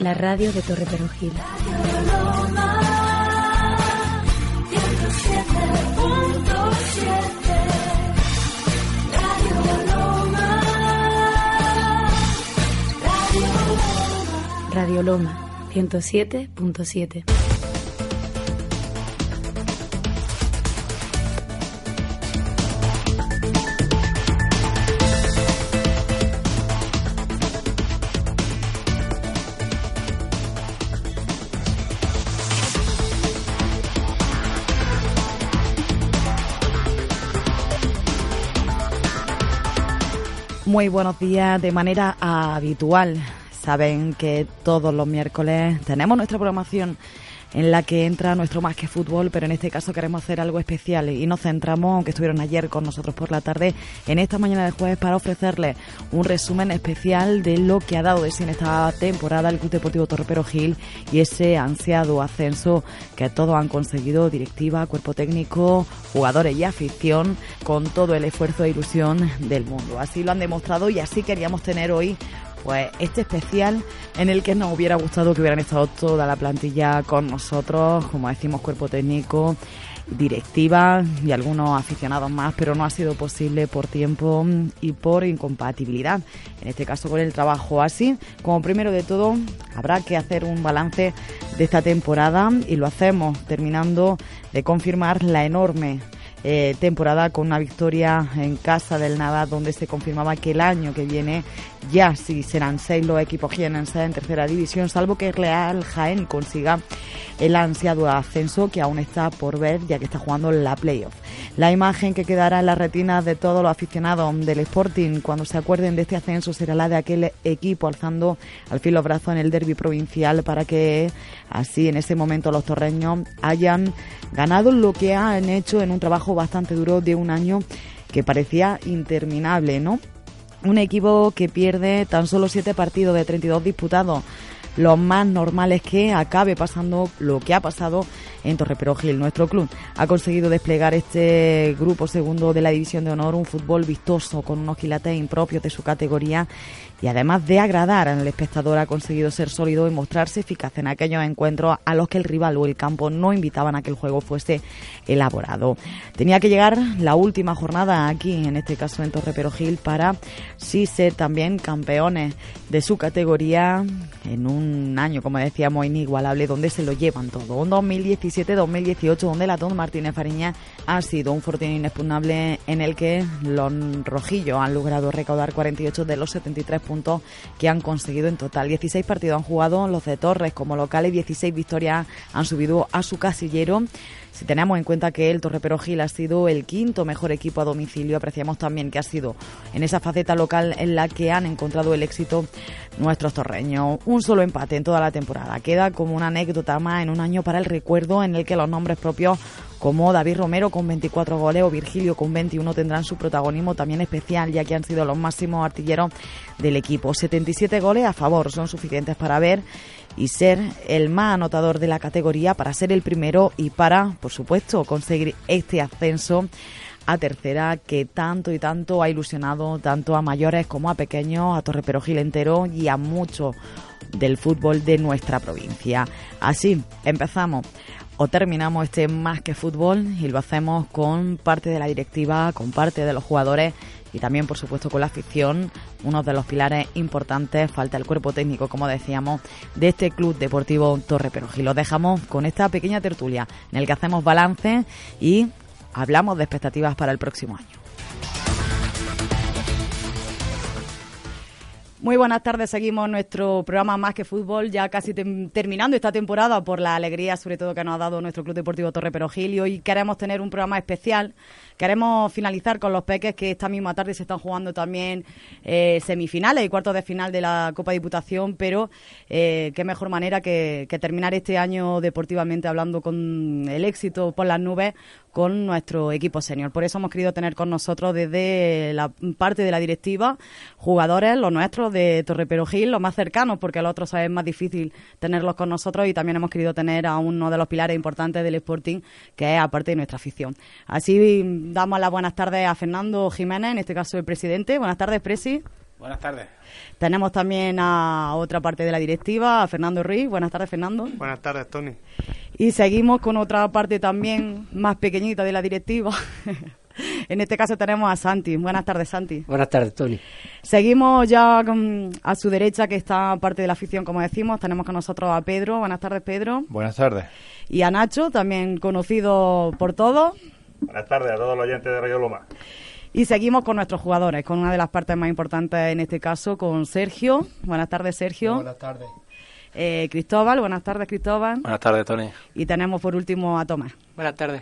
La radio de Torre Perojil. Radio Loma 107.7. Muy buenos días de manera habitual. Saben que todos los miércoles tenemos nuestra programación en la que entra nuestro más que fútbol, pero en este caso queremos hacer algo especial y nos centramos, aunque estuvieron ayer con nosotros por la tarde, en esta mañana de jueves para ofrecerles un resumen especial de lo que ha dado de sí en esta temporada el Club Deportivo Torrepero Gil y ese ansiado ascenso que todos han conseguido, directiva, cuerpo técnico, jugadores y afición, con todo el esfuerzo e ilusión del mundo. Así lo han demostrado y así queríamos tener hoy pues este especial en el que nos hubiera gustado que hubieran estado toda la plantilla con nosotros, como decimos, cuerpo técnico, directiva y algunos aficionados más, pero no ha sido posible por tiempo y por incompatibilidad. En este caso con el trabajo así, como primero de todo, habrá que hacer un balance de esta temporada y lo hacemos terminando de confirmar la enorme eh, temporada con una victoria en casa del Nava donde se confirmaba que el año que viene ya sí serán seis los equipos jienenses en tercera división, salvo que Real Jaén consiga el ansiado ascenso que aún está por ver ya que está jugando la playoff. La imagen que quedará en las retinas de todos los aficionados del Sporting cuando se acuerden de este ascenso será la de aquel equipo alzando al filo brazo en el derby provincial para que así en ese momento los torreños hayan ganado lo que han hecho en un trabajo bastante duro de un año que parecía interminable, ¿no? Un equipo que pierde tan solo siete partidos de 32 disputados lo más normal es que acabe pasando lo que ha pasado en Torreperogil. Nuestro club ha conseguido desplegar este grupo segundo de la División de Honor, un fútbol vistoso con unos quilates impropios de su categoría y además de agradar al espectador ha conseguido ser sólido y mostrarse eficaz en aquellos encuentros a los que el rival o el campo no invitaban a que el juego fuese elaborado. Tenía que llegar la última jornada aquí, en este caso en Torre Perogil, para sí ser también campeones de su categoría en un año, como decíamos, inigualable, donde se lo llevan todo. Un 2017-2018 donde la Don Martínez Fariña ha sido un fortín inexpugnable en el que los rojillos han logrado recaudar 48 de los 73 puntos que han conseguido en total. 16 partidos han jugado los de Torres como locales, 16 victorias han subido a su casillero. Si tenemos en cuenta que el Torre Gil ha sido el quinto mejor equipo a domicilio, apreciamos también que ha sido en esa faceta local en la que han encontrado el éxito nuestros torreños. Un solo empate en toda la temporada. Queda como una anécdota más en un año para el recuerdo en el que los nombres propios como David Romero con 24 goles o Virgilio con 21 tendrán su protagonismo también especial ya que han sido los máximos artilleros del equipo. 77 goles a favor son suficientes para ver y ser el más anotador de la categoría para ser el primero y para, por supuesto, conseguir este ascenso a tercera que tanto y tanto ha ilusionado tanto a mayores como a pequeños, a Torreperogil entero y a muchos del fútbol de nuestra provincia. Así empezamos o terminamos este más que fútbol y lo hacemos con parte de la directiva, con parte de los jugadores y también, por supuesto, con la afición, uno de los pilares importantes, falta el cuerpo técnico, como decíamos, de este Club Deportivo Torre Y Lo dejamos con esta pequeña tertulia en el que hacemos balance y hablamos de expectativas para el próximo año. Muy buenas tardes, seguimos nuestro programa Más que Fútbol, ya casi terminando esta temporada por la alegría sobre todo que nos ha dado nuestro Club Deportivo Torre Perogil y hoy queremos tener un programa especial. Queremos finalizar con los peques que esta misma tarde se están jugando también eh, semifinales y cuartos de final de la Copa Diputación, pero eh, qué mejor manera que, terminar este año deportivamente hablando con el éxito por las nubes con nuestro equipo senior. Por eso hemos querido tener con nosotros desde la parte de la directiva jugadores, los nuestros de Torre Perogil, los más cercanos, porque a los otros es más difícil tenerlos con nosotros y también hemos querido tener a uno de los pilares importantes del Sporting, que es aparte de nuestra afición. Así damos las buenas tardes a Fernando Jiménez, en este caso el presidente. Buenas tardes, Presi. Buenas tardes. Tenemos también a otra parte de la directiva, a Fernando Ruiz. Buenas tardes, Fernando. Buenas tardes, Tony. Y seguimos con otra parte también más pequeñita de la directiva. en este caso tenemos a Santi. Buenas tardes, Santi. Buenas tardes, Tony. Seguimos ya a su derecha, que está parte de la afición, como decimos. Tenemos con nosotros a Pedro. Buenas tardes, Pedro. Buenas tardes. Y a Nacho, también conocido por todos. Buenas tardes a todos los oyentes de Radio Loma. Y seguimos con nuestros jugadores, con una de las partes más importantes en este caso, con Sergio. Buenas tardes, Sergio. Buenas tardes. Eh, Cristóbal, buenas tardes, Cristóbal. Buenas tardes, Tony. Y tenemos por último a Tomás. Buenas tardes.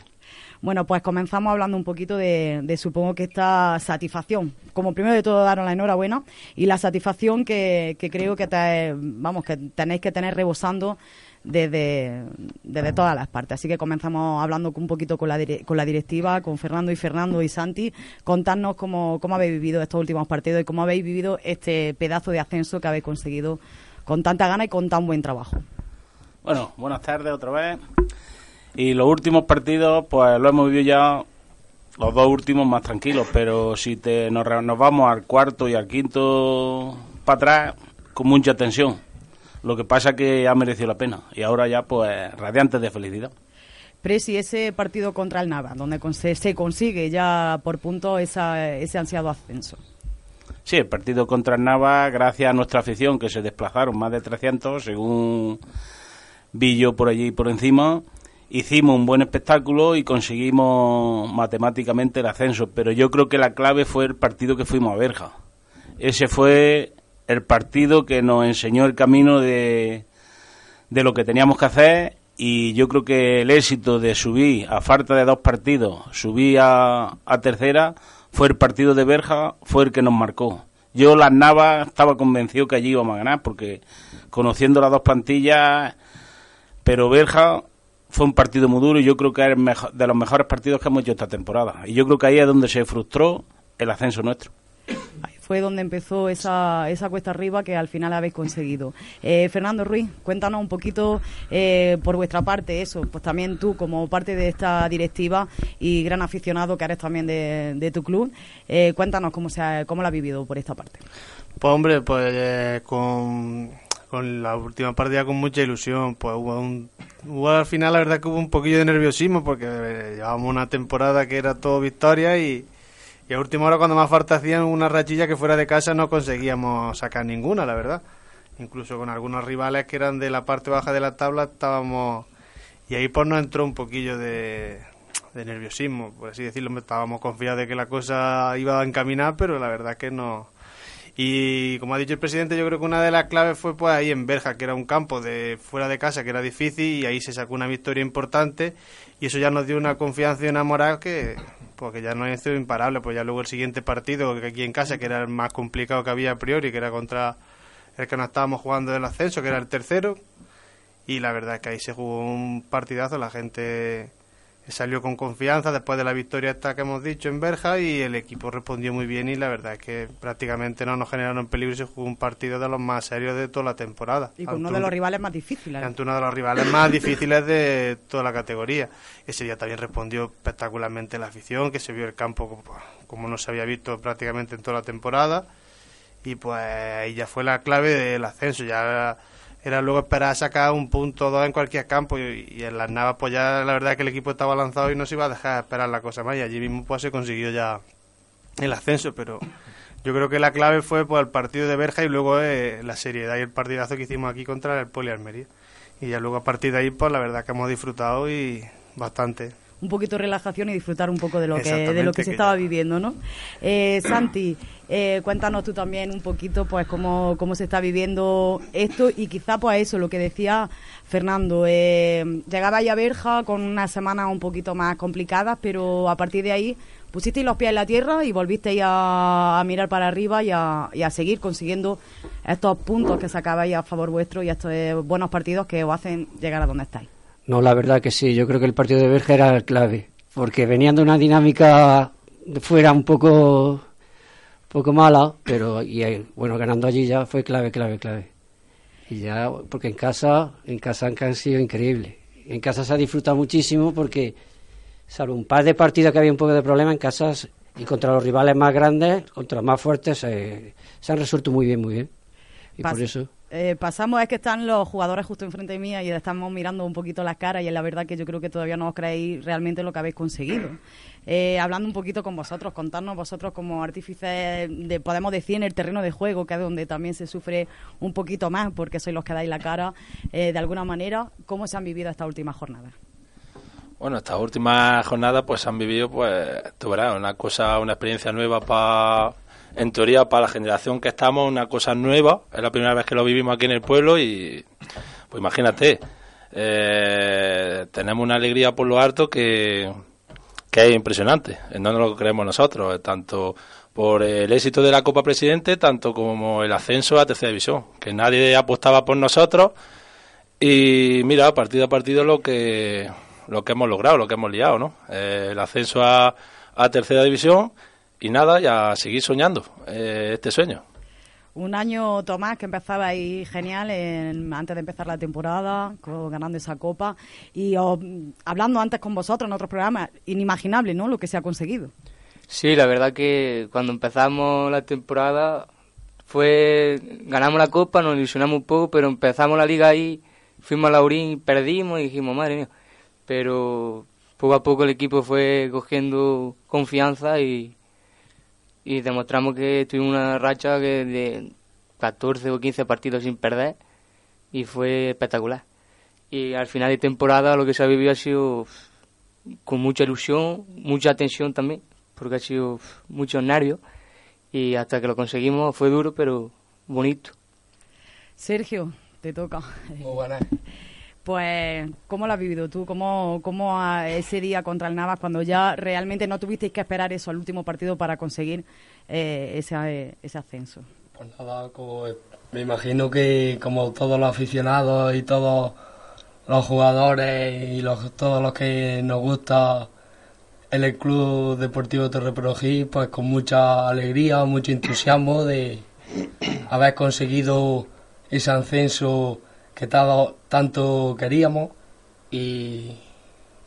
Bueno, pues comenzamos hablando un poquito de, supongo que esta satisfacción. Como primero de todo, daros la enhorabuena y la satisfacción que, creo que, te, vamos, que tenéis que tener rebosando desde, desde todas las partes. Así que comenzamos hablando un poquito con la, con la directiva, con Fernando y Fernando y Santi, contarnos cómo, cómo habéis vivido estos últimos partidos y cómo habéis vivido este pedazo de ascenso que habéis conseguido con tanta gana y con tan buen trabajo. Bueno, buenas tardes otra vez. Y los últimos partidos, pues lo hemos vivido ya los dos últimos más tranquilos, pero si te, nos, nos vamos al cuarto y al quinto para atrás, con mucha tensión lo que pasa que ha merecido la pena y ahora ya pues radiantes de felicidad. Presi, ese partido contra el Nava, donde se consigue ya por punto ese ansiado ascenso. Sí, el partido contra el Nava, gracias a nuestra afición, que se desplazaron más de 300, según vi yo por allí por encima, hicimos un buen espectáculo y conseguimos matemáticamente el ascenso. Pero yo creo que la clave fue el partido que fuimos a Berja. Ese fue el partido que nos enseñó el camino de, de lo que teníamos que hacer y yo creo que el éxito de subir a falta de dos partidos, subir a, a tercera, fue el partido de Berja, fue el que nos marcó. Yo las Navas estaba convencido que allí íbamos a ganar porque conociendo las dos plantillas, pero Berja fue un partido muy duro y yo creo que es de los mejores partidos que hemos hecho esta temporada. Y yo creo que ahí es donde se frustró el ascenso nuestro fue donde empezó esa, esa cuesta arriba que al final habéis conseguido. Eh, Fernando Ruiz, cuéntanos un poquito eh, por vuestra parte eso, pues también tú como parte de esta directiva y gran aficionado que eres también de, tu club, eh, cuéntanos cómo, se ha, cómo lo ha vivido por esta parte. Pues hombre, pues con, con la última partida con mucha ilusión, pues hubo un hubo al final la verdad que hubo un poquillo de nerviosismo porque llevábamos una temporada que era todo victoria y y a última hora, cuando más falta hacían una rachilla que fuera de casa, no conseguíamos sacar ninguna, la verdad. Incluso con algunos rivales que eran de la parte baja de la tabla, estábamos. Y ahí pues nos entró un poquillo de, de nerviosismo, por así decirlo. Estábamos confiados de que la cosa iba a encaminar, pero la verdad que no. Y como ha dicho el presidente, yo creo que una de las claves fue pues ahí en Berja, que era un campo de fuera de casa que era difícil y ahí se sacó una victoria importante y eso ya nos dio una confianza y una moral que porque ya no sido imparable, pues ya luego el siguiente partido que aquí en casa, que era el más complicado que había a priori, que era contra el que nos estábamos jugando del ascenso, que era el tercero, y la verdad es que ahí se jugó un partidazo, la gente salió con confianza después de la victoria esta que hemos dicho en Berja y el equipo respondió muy bien y la verdad es que prácticamente no nos generaron peligro y se jugó un partido de los más serios de toda la temporada. Y con uno de los rivales más difíciles. Ante uno de los rivales más difíciles de toda la categoría. Ese día también respondió espectacularmente la afición, que se vio el campo como no se había visto prácticamente en toda la temporada y pues ahí ya fue la clave del ascenso, ya era luego esperar sacar un punto o dos en cualquier campo y, en las Navas pues ya la verdad que el equipo estaba lanzado y no se iba a dejar esperar la cosa más y allí mismo pues se consiguió ya el ascenso pero yo creo que la clave fue pues el partido de Berja y luego eh, la seriedad y el partidazo que hicimos aquí contra el Poli Almería y ya luego a partir de ahí pues la verdad que hemos disfrutado y bastante un poquito de relajación y disfrutar un poco de lo que, de lo que se estaba viviendo, ¿no? Eh, Santi, eh, cuéntanos tú también un poquito, pues, cómo, cómo se está viviendo esto y quizá, pues, eso, lo que decía Fernando. Eh, llegaba ya a Berja con unas semanas un poquito más complicadas, pero a partir de ahí pusisteis los pies en la tierra y volvisteis a, a mirar para arriba y a, y a, seguir consiguiendo estos puntos que sacabais a favor vuestro y estos eh, buenos partidos que os hacen llegar a donde estáis. No, la verdad que sí. Yo creo que el partido de Berja era el clave, porque venían de una dinámica fuera un poco, poco mala, pero y eh, bueno, ganando allí ya fue clave, clave, clave. Y ya, porque en casa, en casa han sido increíbles. En casa se ha disfrutado muchísimo porque salvo un par de partidos que había un poco de problema en casas y contra los rivales más grandes, contra los más fuertes, se han resuelto muy bien, muy bien. Y por eso. Eh, pasamos, es que están los jugadores justo enfrente de mí y estamos mirando un poquito las caras y es la verdad que yo creo que todavía no os creéis realmente lo que habéis conseguido. Eh, hablando un poquito con vosotros, contarnos vosotros como artífices, de, podemos decir, en el terreno de juego, que es donde también se sufre un poquito más, porque sois los que dais la cara, eh, de alguna manera, ¿cómo se han vivido estas últimas jornadas? Bueno, estas últimas jornadas pues han vivido, pues, tú verás, una cosa, una experiencia nueva para, en teoría, para la generación que estamos, una cosa nueva. Es la primera vez que lo vivimos aquí en el pueblo y, pues imagínate, eh, tenemos una alegría por lo alto que, que es impresionante. No nos lo creemos nosotros, tanto por el éxito de la Copa Presidente, tanto como el ascenso a tercera división, que nadie apostaba por nosotros. Y mira, partido a partido lo que lo que hemos logrado, lo que hemos liado, ¿no? Eh, el ascenso a, a, tercera división y nada, ya seguir soñando eh, este sueño. Un año, Tomás, que empezaba ahí genial antes de empezar la temporada, ganando esa copa. Y hablando antes con vosotros en otros programas, inimaginable, ¿no? Lo que se ha conseguido. Sí, la verdad que cuando empezamos la temporada fue ganamos la copa, nos ilusionamos un poco, pero empezamos la liga ahí, fuimos a Laurín y perdimos y dijimos, madre mía, pero poco a poco el equipo fue cogiendo confianza y, y demostramos que tuvimos una racha de 14 o 15 partidos sin perder y fue espectacular. Y al final de temporada lo que se ha vivido ha sido con mucha ilusión, mucha tensión también, porque ha sido muchos nervios y hasta que lo conseguimos fue duro pero bonito. Sergio, te toca. Muy buenas. Pues, ¿cómo lo has vivido tú? ¿Cómo, cómo ese día contra el Navas, cuando ya realmente no tuvisteis que esperar eso al último partido para conseguir eh, ese, ese ascenso? Pues nada, como, me imagino que como todos los aficionados y todos los jugadores y los, todos los que nos gusta el Club Deportivo Torre pues con mucha alegría, mucho entusiasmo de haber conseguido ese ascenso que tanto queríamos y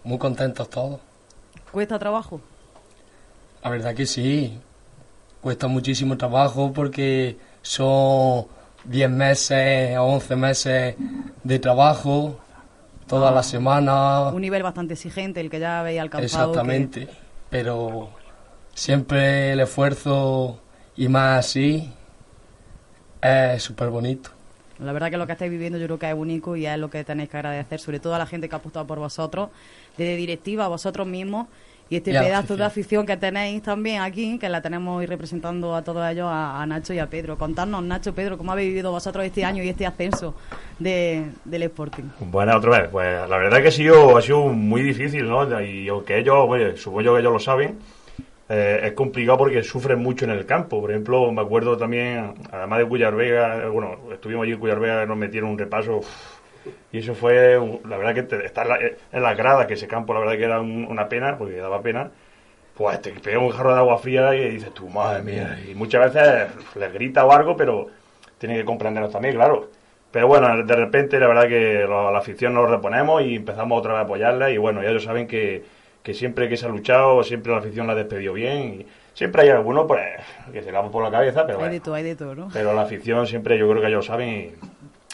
muy contentos todos. ¿Cuesta trabajo? La verdad que sí, cuesta muchísimo trabajo porque son 10 meses o 11 meses de trabajo todas las semanas. Un nivel bastante exigente el que ya habéis alcanzado. Exactamente, pero siempre el esfuerzo y más así es súper bonito. La verdad que lo que estáis viviendo yo creo que es único y es lo que tenéis que agradecer, sobre todo a la gente que ha apostado por vosotros, desde directiva a vosotros mismos y este pedazo de afición que tenéis también aquí, que la tenemos hoy representando a todos ellos, a, Nacho y a Pedro. Contadnos, Nacho, Pedro, ¿cómo habéis vivido vosotros este año y este ascenso de, del Sporting? Bueno, otra vez, pues la verdad que ha sido, ha sido muy difícil, ¿no? Y aunque ellos, oye, supongo que ellos lo saben, eh, es complicado porque sufren mucho en el campo. Por ejemplo, me acuerdo también, además de Cuyar Vega, bueno, estuvimos allí en Cuyar Vega, nos metieron un repaso. Y eso fue, la verdad que estar en, la, en las gradas, que ese campo la verdad que era una pena, porque daba pena, pues te pega un jarro de agua fría y dices tú, madre mía. Y muchas veces les grita o algo, pero tienen que comprendernos también, claro. Pero bueno, de repente la verdad que la, afición nos reponemos y empezamos otra vez a apoyarla y bueno, ya ellos saben que que siempre que se ha luchado, siempre la afición la ha despedido bien. Y siempre hay alguno pues, que se la por la cabeza, pero. Hay de todo, hay de todo, ¿no? Pero la afición siempre, yo creo que ellos saben y.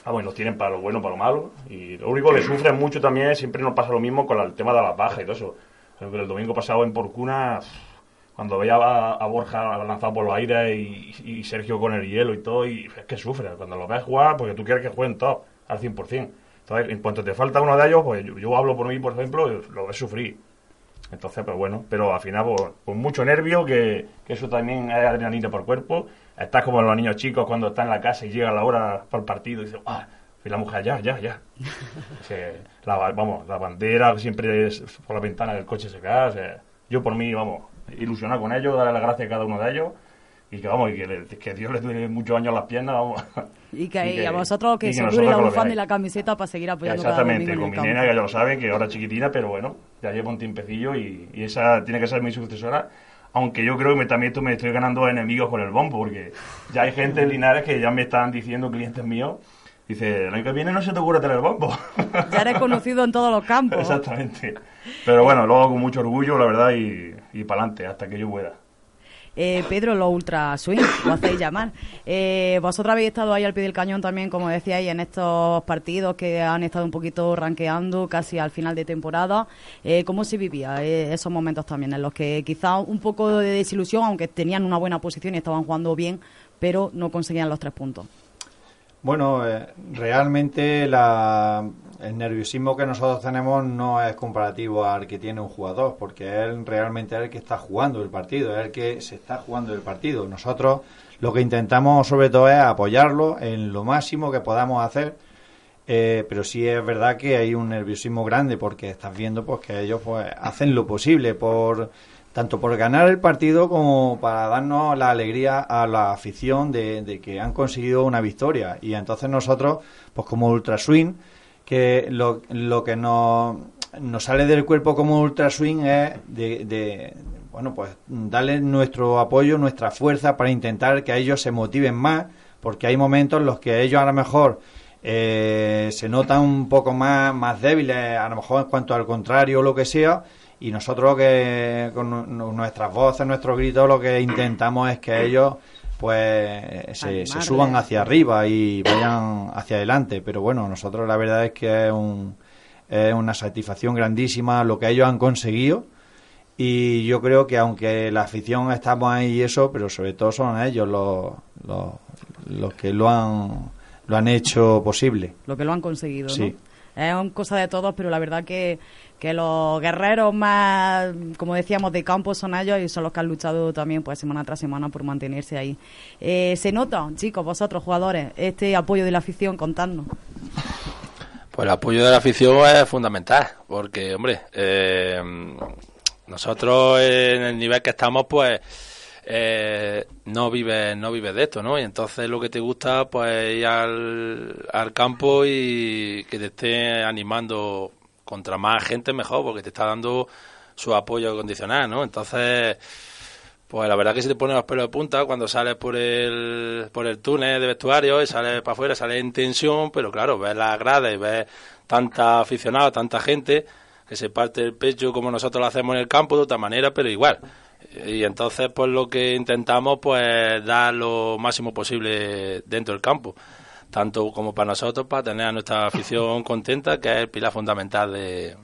Ah, bueno, nos tienen para lo bueno, para lo malo. Y lo único que sufren mucho también, siempre nos pasa lo mismo con el tema de las bajas y todo eso. El domingo pasado en Porcuna, cuando veía a, Borja lanzado por los aires y, Sergio con el hielo y todo, y es que sufre. Cuando lo ves jugar, porque tú quieres que jueguen todos al 100%. Entonces, en cuanto te falta uno de ellos, pues yo, hablo por mí, por ejemplo, lo ves sufrir Entonces, pues bueno, pero al final, pues, con mucho nervio, que, que eso también es adrenalina por cuerpo. Estás como los niños chicos cuando están en la casa y llega la hora para el partido y dices, ¡ah! Y la mujer, ya, ya, ya. O sea, la, vamos, la bandera siempre es por la ventana del coche se cae. O sea, yo por mí, vamos, ilusionado con ellos, darle las gracias a cada uno de ellos y que vamos, y que, le- que Dios les dure muchos años las piernas, vamos. Y que, Y que- y a vosotros que se dure la bufanda y la camiseta para seguir apoyando Exactamente, con mi nena que ya lo sabe, que ahora es chiquitina, pero bueno, ya lleva un tiempecillo y, y esa tiene que ser mi sucesora. Aunque yo creo que me- también esto me estoy ganando enemigos con el bombo, porque ya hay gente en Linares que ya me están diciendo, clientes míos, dice, el año que viene no se te ocurre tener el bombo. Ya eres conocido en todos los campos. Exactamente. Pero bueno, lo hago con mucho orgullo, la verdad, y, y para adelante, hasta que yo pueda. Eh, Pedro, los Ultra Swing, lo hacéis llamar. Eh, vosotros habéis estado ahí al pie del cañón también, como decíais, en estos partidos que han estado un poquito ranqueando casi al final de temporada. Eh, ¿Cómo se vivía eh, esos momentos también en los que quizá un poco de desilusión, aunque tenían una buena posición y estaban jugando bien, pero no conseguían los tres puntos? Bueno, realmente la- el nerviosismo que nosotros tenemos no es comparativo al que tiene un jugador, porque él realmente es el que está jugando el partido, es el que se está jugando el partido. Nosotros lo que intentamos sobre todo es apoyarlo en lo máximo que podamos hacer, eh, pero sí es verdad que hay un nerviosismo grande porque estás viendo pues que ellos pues hacen lo posible por tanto por ganar el partido como para darnos la alegría a la afición de, de que han conseguido una victoria y entonces nosotros pues como Ultra Swing que lo, que nos, sale del cuerpo como Ultra Swing es de, de, bueno pues darle nuestro apoyo nuestra fuerza para intentar que ellos se motiven más porque hay momentos en los que ellos a lo mejor eh, se notan un poco más, más débiles, a lo mejor en cuanto al contrario o lo que sea, y nosotros que con nu- nu- nuestras voces, nuestros gritos, lo que intentamos es que ellos pues se, suban hacia arriba y vayan hacia adelante. Pero bueno, nosotros la verdad es que es, un, es una satisfacción grandísima lo que ellos han conseguido. Y yo creo que aunque la afición estamos ahí y eso, pero sobre todo son ellos los, los, los que lo han, lo han hecho posible. Lo que lo han conseguido, ¿no? Sí. Es una cosa de todos, pero la verdad que, que los guerreros más, como decíamos, de campo son ellos y son los que han luchado también pues semana tras semana por mantenerse ahí. Eh, ¿Se nota, chicos, vosotros jugadores, este apoyo de la afición? Contadnos. Pues el apoyo de la afición es fundamental, porque, hombre, eh, nosotros en el nivel que estamos, pues eh, no vives no vives de esto, ¿no? Y entonces lo que te gusta, pues ir al, al campo y que te esté animando contra más gente mejor, porque te está dando su apoyo condicional, ¿no? Entonces, pues la verdad que se te pone los pelos de punta cuando sales por el, por el túnel de vestuario y sales para afuera, sales en tensión, pero claro, ves las gradas y ves tanta aficionada, tanta gente que se parte el pecho como nosotros lo hacemos en el campo de otra manera, pero igual. Y entonces, pues lo que intentamos, pues dar lo máximo posible dentro del campo, tanto como para nosotros, para tener a nuestra afición contenta, que es el pilar fundamental de,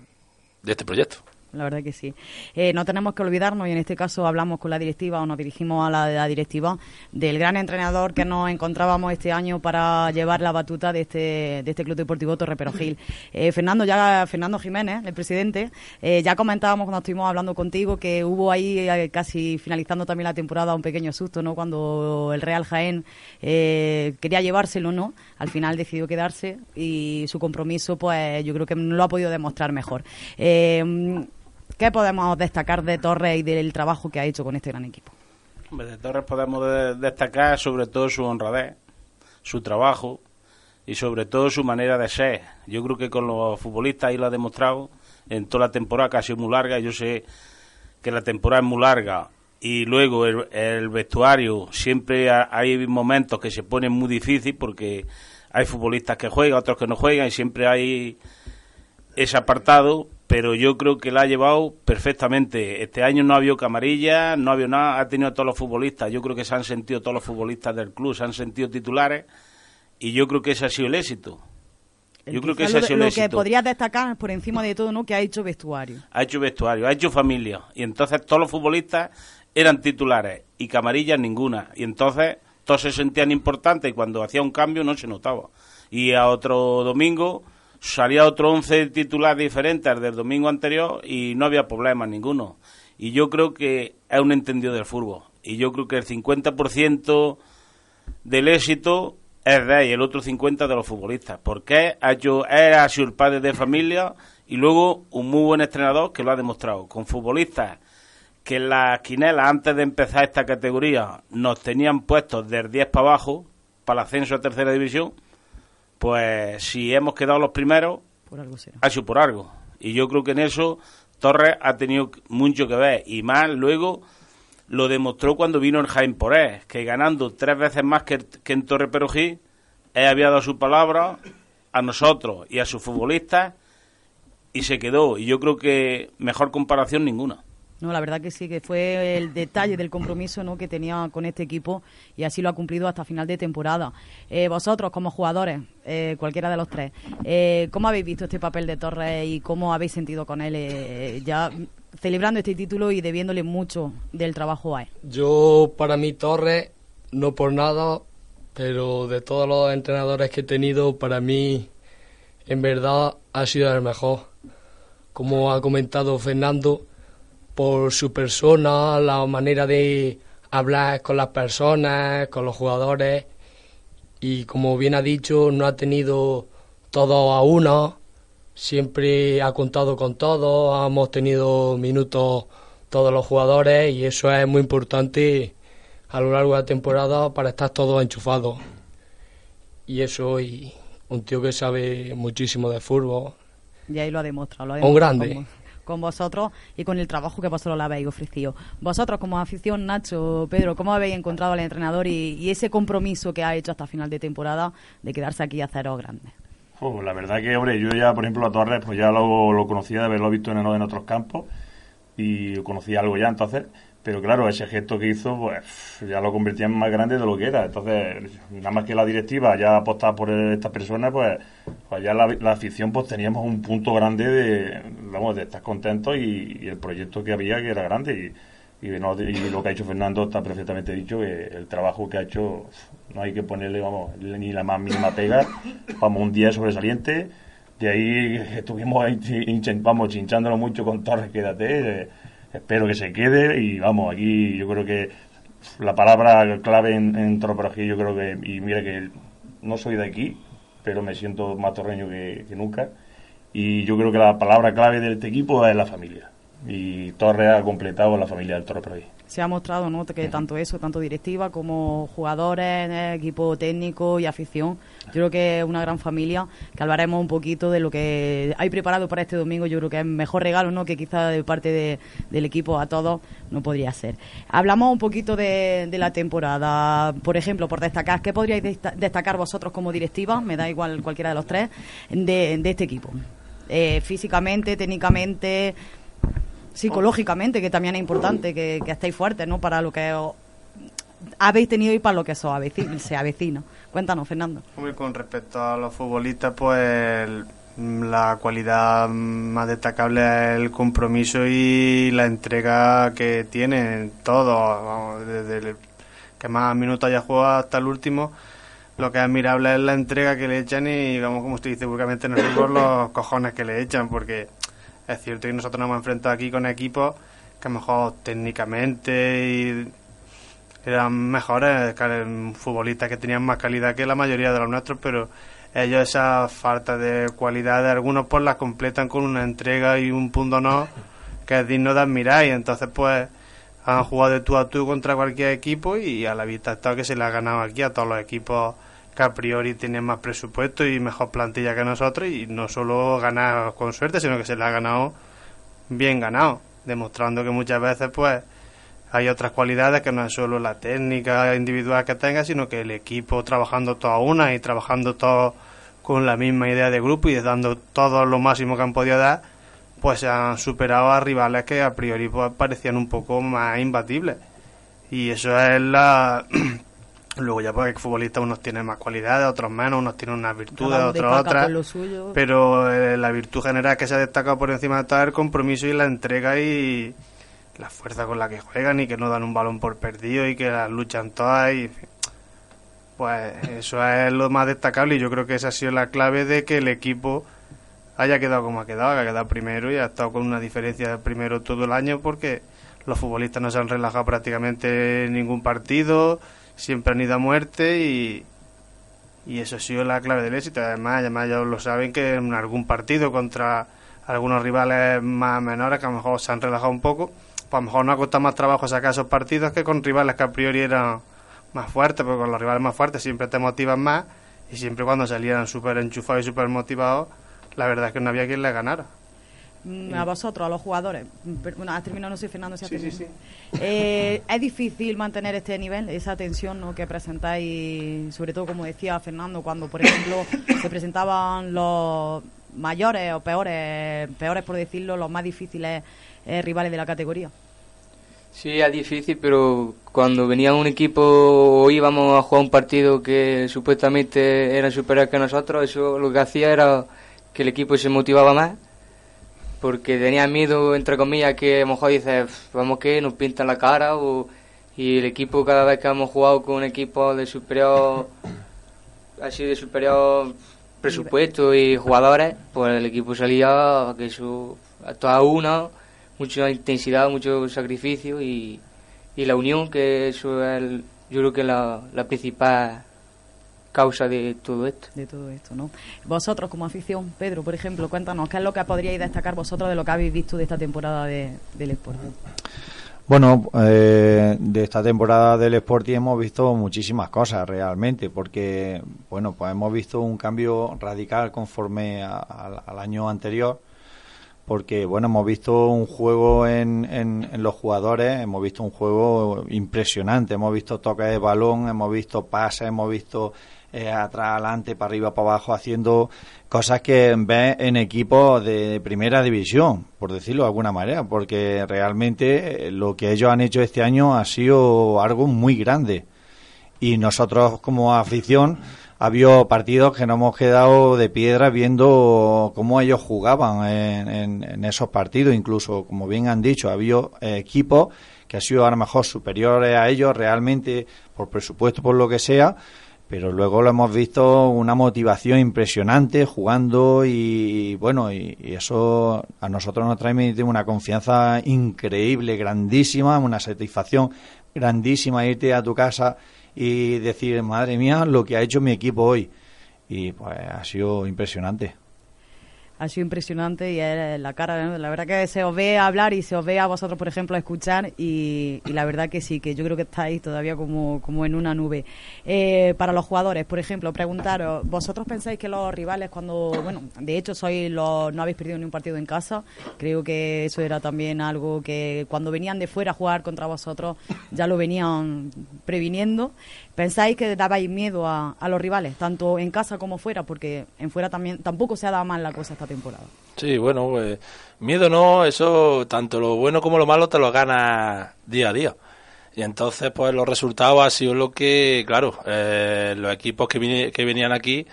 de este proyecto. La verdad que sí. Eh, no tenemos que olvidarnos, y en este caso hablamos con la directiva o nos dirigimos a la, la directiva, del gran entrenador que nos encontrábamos este año para llevar la batuta de este, de este Club Deportivo Torre Perojil. Eh, Fernando, ya, Fernando Jiménez, el presidente, eh, ya comentábamos cuando estuvimos hablando contigo que hubo ahí casi finalizando también la temporada un pequeño susto, ¿no? Cuando el Real Jaén quería llevárselo, ¿no? Al final decidió quedarse y su compromiso, pues yo creo que no lo ha podido demostrar mejor. ¿Qué podemos destacar de Torres y del trabajo que ha hecho con este gran equipo? De Torres podemos de- destacar sobre todo su honradez, su trabajo y sobre todo su manera de ser. Yo creo que con los futbolistas ahí lo ha demostrado en toda la temporada, que ha sido muy larga. Yo sé que la temporada es muy larga y luego el, vestuario siempre ha- hay momentos que se ponen muy difícil porque hay futbolistas que juegan, otros que no juegan y siempre hay ese apartado, pero yo creo que la ha llevado perfectamente. Este año no ha habido camarilla, no ha habido nada, ha tenido a todos los futbolistas. Yo creo que se han sentido todos los futbolistas del club, se han sentido titulares y yo creo que ese ha sido el éxito. Yo creo que ese ha lo, sido el lo que éxito. podrías destacar por encima de todo, ¿no? Que ha hecho vestuario. Ha hecho vestuario, ha hecho familia y entonces todos los futbolistas eran titulares y camarillas ninguna y entonces todos se sentían importantes y cuando hacía un cambio no se notaba. Y a otro domingo salía otro once titular diferente al del domingo anterior y no había problema ninguno. Y yo creo que es un entendido del fútbol. Y yo creo que el 50% del éxito es de él el otro 50% de los futbolistas. Porque ha sido el padre de familia y luego un muy buen entrenador que lo ha demostrado. Con futbolistas que en la quinela antes de empezar esta categoría nos tenían puestos del 10 para abajo para el ascenso a tercera división, pues si hemos quedado los primeros, ha sido por algo. Y yo creo que en eso Torres ha tenido mucho que ver. Y más luego lo demostró cuando vino en Jaén Poré, que ganando tres veces más que, en Torre Perojí, él había dado su palabra a nosotros y a sus futbolistas y se quedó. Y yo creo que mejor comparación ninguna. No, la verdad que sí, que fue el detalle del compromiso ¿no? que tenía con este equipo y así lo ha cumplido hasta final de temporada. Eh, vosotros, como jugadores, eh, cualquiera de los tres, eh, ¿cómo habéis visto este papel de Torres y cómo habéis sentido con él ya celebrando este título y debiéndole mucho del trabajo a él? Yo, para mí, Torres, no por nada, pero de todos los entrenadores que he tenido, para mí, en verdad, ha sido el mejor. Como ha comentado Fernando, por su persona, la manera de hablar con las personas, con los jugadores y como bien ha dicho, no ha tenido todo a uno, siempre ha contado con todo, hemos tenido minutos todos los jugadores y eso es muy importante a lo largo de la temporada para estar todos enchufados. Y eso, y un tío que sabe muchísimo de fútbol. Y ahí lo ha demostrado. un grande con vosotros y con el trabajo que vosotros le habéis ofrecido. Vosotros, como afición, Nacho, Pedro, ¿cómo habéis encontrado al entrenador y, ese compromiso que ha hecho hasta final de temporada de quedarse aquí a cero grande? Oh, la verdad que, hombre, yo ya, por ejemplo, a Torres, pues ya lo, conocía de haberlo visto en, en otros campos y conocía algo ya, entonces pero claro, ese gesto que hizo, pues ya lo convertía en más grande de lo que era. Entonces, nada más que la directiva ya apostaba por esta persona, pues, pues ya la, afición pues teníamos un punto grande de, vamos, de estar contentos y, el proyecto que había que era grande. Y, lo que ha hecho Fernando está perfectamente dicho, el trabajo que ha hecho no hay que ponerle, vamos, ni la más mínima pega. Vamos, un día sobresaliente. De ahí estuvimos vamos, chinchándolo mucho con Torres, quédate. Eh, espero que se quede y vamos, aquí yo creo que la palabra clave en, en yo creo que, y mira que no soy de aquí, pero me siento más torreño que, nunca, y yo creo que la palabra clave de este equipo es la familia, y Torre ha completado la familia del Torre se ha mostrado ¿no? que tanto eso, tanto directiva como jugadores, equipo técnico y afición, yo creo que es una gran familia, que hablaremos un poquito de lo que hay preparado para este domingo, yo creo que es mejor regalo ¿no? que quizá de parte del equipo a todos no podría ser. Hablamos un poquito de, la temporada, por ejemplo, por destacar, ¿qué podríais destacar vosotros como directiva, me da igual cualquiera de los tres, de, este equipo? Eh, físicamente, técnicamente, psicológicamente, que también es importante, que, que estéis fuertes, ¿no? Para lo que habéis tenido y para lo que se avecina. Cuéntanos, Fernando. con respecto a los futbolistas, pues la cualidad más destacable es el compromiso y la entrega que tienen todos, desde el que más minutos haya jugado hasta el último. Lo que es admirable es la entrega que le echan y, vamos, como usted dice públicamente en el los cojones que le echan, porque es cierto que nosotros nos hemos enfrentado aquí con equipos que a lo mejor técnicamente eran mejores, futbolistas que tenían más calidad que la mayoría de los nuestros, pero ellos esa falta de cualidad de algunos pues la completan con una entrega y un punto no que es digno de admirar. Y entonces pues han jugado de tú a tú contra cualquier equipo y a la vista está que se le ha ganado aquí a todos los equipos que a priori tienen más presupuesto y mejor plantilla que nosotros y no solo ganar con suerte, sino que se le ha ganado bien ganado, demostrando que muchas veces pues hay otras cualidades que no es solo la técnica individual que tenga, sino que el equipo trabajando toda una y trabajando todo con la misma idea de grupo y dando todo lo máximo que han podido dar, pues se han superado a rivales que a priori pues, parecían un poco más imbatibles. Y eso es la Luego ya pues el futbolista unos tienen más cualidades, otros menos, unos tienen unas virtudes, otros otras. Pero eh, la virtud general que se ha destacado por encima de todo es el compromiso y la entrega y la fuerza con la que juegan y que no dan un balón por perdido y que las luchan todas y pues eso es lo más destacable y yo creo que esa ha sido la clave de que el equipo haya quedado como ha quedado, que ha quedado primero y ha estado con una diferencia de primero todo el año porque los futbolistas no se han relajado prácticamente en ningún partido, siempre han ido a muerte y, y eso ha sido la clave del éxito. Además, además ya lo saben que en algún partido contra algunos rivales más menores que a lo mejor se han relajado un poco, pues a lo mejor no ha costado más trabajo sacar esos partidos que con rivales que a priori eran más fuertes, porque con los rivales más fuertes siempre te motivan más y siempre cuando salían súper enchufados y súper motivados, la verdad es que no había quien les ganara. Mm, a vosotros, a los jugadores. Bueno, has terminado, no sé, Fernando, si sí, sí, sí. Eh, es difícil mantener este nivel, esa tensión ¿no? que presentáis, sobre todo, como decía Fernando, cuando, por ejemplo, se presentaban los mayores o peores, peores por decirlo, los más difíciles eh, rivales de la categoría. Sí, es difícil, pero cuando venía un equipo o íbamos a jugar un partido que supuestamente era superior que nosotros, eso lo que hacía era que el equipo se motivaba más, porque tenía miedo, entre comillas, que a lo mejor dices, vamos que nos pintan la cara, o, y el equipo cada vez que hemos jugado con un equipo de superior, así de superior presupuesto y jugadores, pues el equipo salía que eso, a toda una mucha intensidad, mucho sacrificio y, y la unión, que eso es, yo creo que la, la principal causa de todo esto. De todo esto, ¿no? Vosotros como afición, Pedro, por ejemplo, cuéntanos, ¿qué es lo que podríais destacar vosotros de lo que habéis visto de esta temporada de, del Sport? Bueno, eh, de esta temporada del Sporting hemos visto muchísimas cosas realmente, porque, bueno, pues hemos visto un cambio radical conforme al año anterior porque bueno, hemos visto un juego en, en, los jugadores, hemos visto un juego impresionante, hemos visto toques de balón, hemos visto pases, hemos visto eh, atrás, adelante, para arriba, para abajo, haciendo cosas que ves en equipos de primera división, por decirlo de alguna manera, porque realmente eh, lo que ellos han hecho este año ha sido algo muy grande. Y nosotros como afición ha habido partidos que nos hemos quedado de piedra viendo cómo ellos jugaban en, esos partidos, incluso, como bien han dicho, ha habido equipos que han sido a lo mejor superiores a ellos realmente por presupuesto, por lo que sea, pero luego lo hemos visto una motivación impresionante jugando y, bueno, y, eso a nosotros nos trae una confianza increíble, grandísima, una satisfacción grandísima irte a tu casa y decir, madre mía, lo que ha hecho mi equipo hoy. Y pues ha sido impresionante ha sido impresionante y es la cara, la verdad que se os ve hablar y se os ve a vosotros, por ejemplo, escuchar y, la verdad que sí, que yo creo que estáis todavía como, como en una nube. Eh, para los jugadores, por ejemplo, preguntaros, ¿vosotros pensáis que los rivales cuando, bueno, de hecho sois los, no habéis perdido ni un partido en casa, creo que eso era también algo que cuando venían de fuera a jugar contra vosotros ya lo venían previniendo, ¿pensáis que dabais miedo a, a los rivales, tanto en casa como fuera? Porque en fuera también tampoco se ha dado mal la cosa esta temporada. Sí, bueno, pues, miedo no, eso tanto lo bueno como lo malo te lo ganas día a día. Y entonces, pues los resultados ha sido lo que, claro, eh, los equipos que, venían aquí,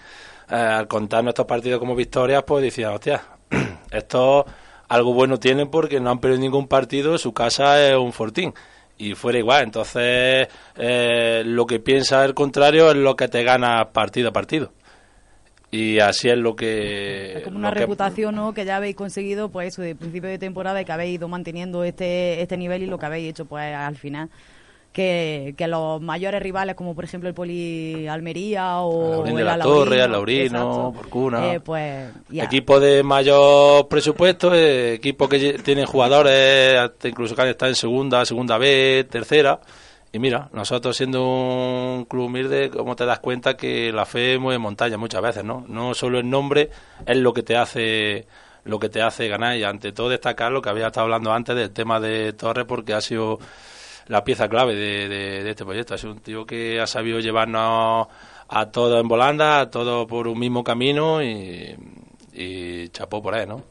eh, al contar nuestros partidos como victorias, pues decían, hostia, esto algo bueno tienen porque no han perdido ningún partido, su casa es un fortín. Y fuera igual, entonces eh, lo que piensa el contrario es lo que te gana partido a partido y así es lo que... Es como una reputación ¿no? que ya habéis conseguido, pues eso, de principio de temporada y que habéis ido manteniendo este, este nivel y lo que habéis hecho, pues al final. Que, que los mayores rivales, como por ejemplo el Poli Almería o el de la Torre, el Laurino, Porcuna. Eh, pues, Equipo de mayor presupuesto, eh, equipo que tienen jugadores, incluso que han estado en segunda, segunda B, tercera. Y mira, nosotros siendo un club humilde, como te das cuenta que la fe mueve montaña muchas veces, ¿no? No solo el nombre es lo que te hace lo que te hace ganar y ante todo destacar lo que había estado hablando antes del tema de Torres porque ha sido la pieza clave de, este proyecto. Ha sido un tío que ha sabido llevarnos a todos en volanda, a todos por un mismo camino y, chapó por él, ¿no?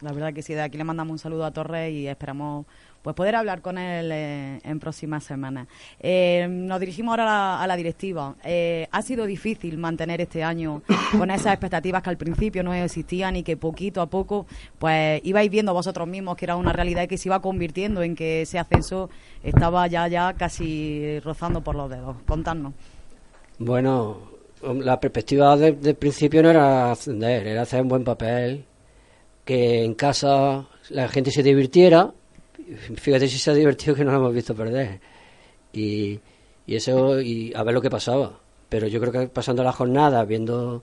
La verdad que sí, de aquí le mandamos un saludo a Torres y esperamos pues poder hablar con él eh, en próximas semanas. Eh, nos dirigimos ahora a la, directiva. Eh, ha sido difícil mantener este año con esas expectativas que al principio no existían y que poquito a poco pues ibais viendo vosotros mismos que era una realidad que se iba convirtiendo en que ese ascenso estaba ya ya casi rozando por los dedos. Contadnos. Bueno, la perspectiva del principio no era ascender, era hacer un buen papel que en casa la gente se divirtiera. Fíjate si se ha divertido que no lo hemos visto perder. Y, y eso, y a ver lo que pasaba. Pero yo creo que pasando la jornada, viendo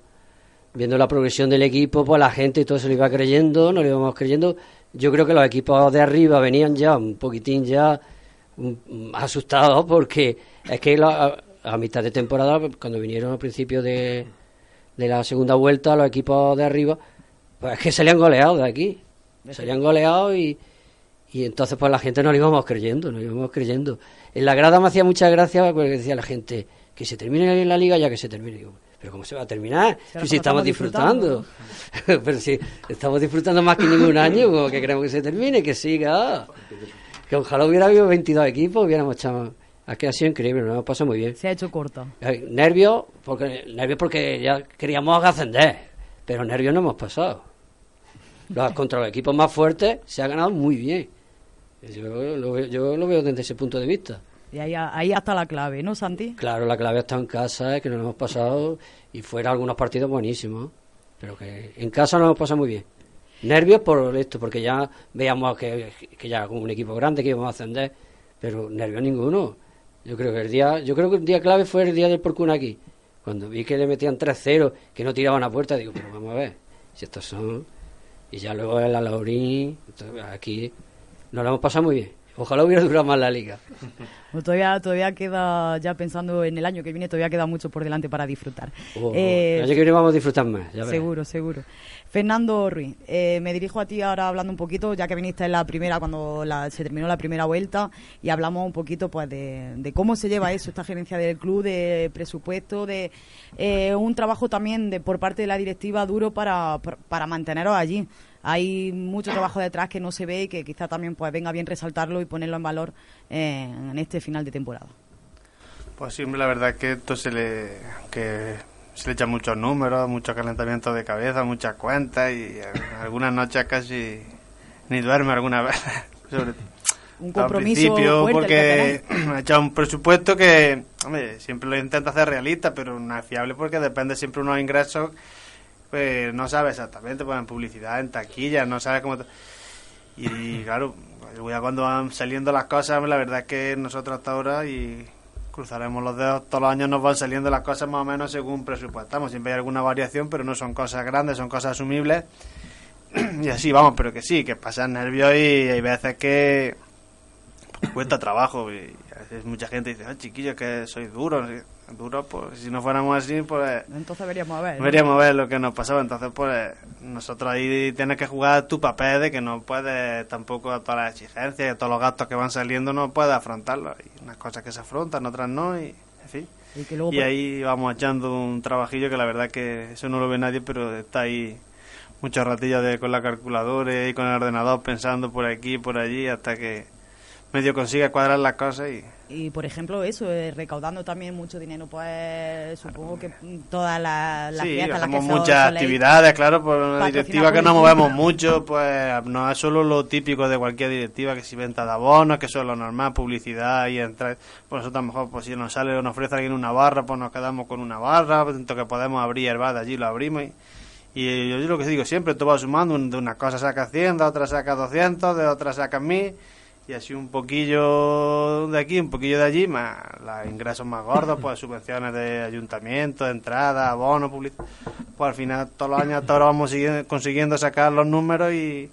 viendo la progresión del equipo, pues la gente y todo se lo iba creyendo, no lo íbamos creyendo. Yo creo que los equipos de arriba venían ya un poquitín ya asustados porque es que la- a, mitad de temporada, cuando vinieron al principio de, de la segunda vuelta, los equipos de arriba, pues es que salían goleados de aquí. Salían goleados y, y entonces pues la gente no lo íbamos creyendo, no lo íbamos creyendo. En la grada me hacía mucha gracia porque decía la gente que se termine la liga ya que se termine. Digo, pero ¿cómo se va a terminar? Si Si, estamos estamos disfrutando. pero si estamos disfrutando más que ningún año, como que queremos que se termine, que siga. Que ojalá hubiera habido 22 equipos, hubiéramos echado... Ha quedado sido increíble, nos hemos pasado muy bien. Se ha hecho corto. Eh, Nervios, porque, nervios porque ya queríamos ascender, pero nervios no hemos pasado. Los, contra los equipos más fuertes se ha ganado muy bien. Yo lo, veo, yo lo veo desde ese punto de vista. Y ahí, ahí está la clave, ¿no, Santi? Claro, la clave está en casa, es que nos lo hemos pasado y fuera algunos partidos buenísimos, pero que en casa nos hemos pasado muy bien. Nervios por esto, porque ya veíamos que, que ya con un equipo grande que íbamos a ascender, pero nervios ninguno. Yo creo que el día, yo creo que el día clave fue el día del Porcuna aquí. Cuando vi que le metían 3-0, que no tiraban a puerta, digo, pero vamos a ver, si estos son. Y ya luego el Alaurín, entonces, aquí nos lo hemos pasado muy bien. Ojalá hubiera durado más la liga. Pues todavía, todavía queda, ya pensando en el año que viene, todavía queda mucho por delante para disfrutar. Oh, Eh, el año que viene vamos a disfrutar más, ya. Seguro, seguro. Fernando Ruiz, eh, me dirijo a ti ahora hablando un poquito, ya que viniste en la primera, cuando la- se terminó la primera vuelta, y hablamos un poquito pues de, de cómo se lleva eso, esta gerencia del club, de presupuesto, de eh, un trabajo también de por parte de la directiva duro para, para, para manteneros allí. Hay mucho trabajo detrás que no se ve y que quizá también pues venga bien resaltarlo y ponerlo en valor eh, en este final de temporada. Pues siempre la verdad es que esto se le, que se le echan muchos números, muchos calentamientos de cabeza, muchas cuentas y algunas noches casi ni duerme alguna vez. Sobre Un compromiso fuerte porque que ha echado un presupuesto que, hombre, siempre lo intenta hacer realista, pero no es fiable porque depende siempre de unos ingresos, pues no sabe exactamente, pues en publicidad, en taquillas, no sabe cómo... Y claro, ya cuando van saliendo las cosas, la verdad es que nosotros hasta ahora y cruzaremos los dedos, todos los años nos van saliendo las cosas más o menos según presupuestamos. Siempre hay alguna variación, pero no son cosas grandes, son cosas asumibles. y así vamos, pero que sí, que pasan nervios y hay veces que pues, cuesta trabajo. Y veces mucha gente dice, ah, chiquillo, que soy duro. Duro, pues si no fuéramos así, pues Entonces veríamos a ver. ¿no? Veríamos ver lo que nos pasaba. Entonces, pues nosotros ahí tienes que jugar tu papel de que no puedes tampoco a todas las exigencias y a todos los gastos que van saliendo no puedes afrontarlos. Hay unas cosas que se afrontan, otras no, y en fin. Y que luego, Y pues, ahí vamos echando un trabajillo que la verdad que eso no lo ve nadie, pero está ahí muchos ratillos de, con la calculadora y con el ordenador pensando por aquí, por allí, hasta que medio consigue cuadrar las cosas y Y por ejemplo, eso, eh, recaudando también mucho dinero, pues supongo que todas las, las sí, fiestas, las que muchas soléis actividades, claro, por una directiva que por no movemos mucho, pues no es solo lo típico de cualquier directiva, que si venta de abonos, que eso es lo normal, publicidad y entrar, pues nosotros a lo mejor, pues si nos sale o nos ofrece alguien una barra, pues nos quedamos con una barra, tanto que podemos abrir el bar de allí, lo abrimos y, y yo, lo que digo siempre, todo va sumando, de una cosa saca 100, de otra saca 200, de otra saca 1000 y así un poquillo de aquí, un poquillo de allí, más los ingresos más gordos, pues subvenciones de ayuntamiento, de entrada, abonos, publicidad. Pues al final todos los años hasta ahora vamos siguiendo- consiguiendo sacar los números y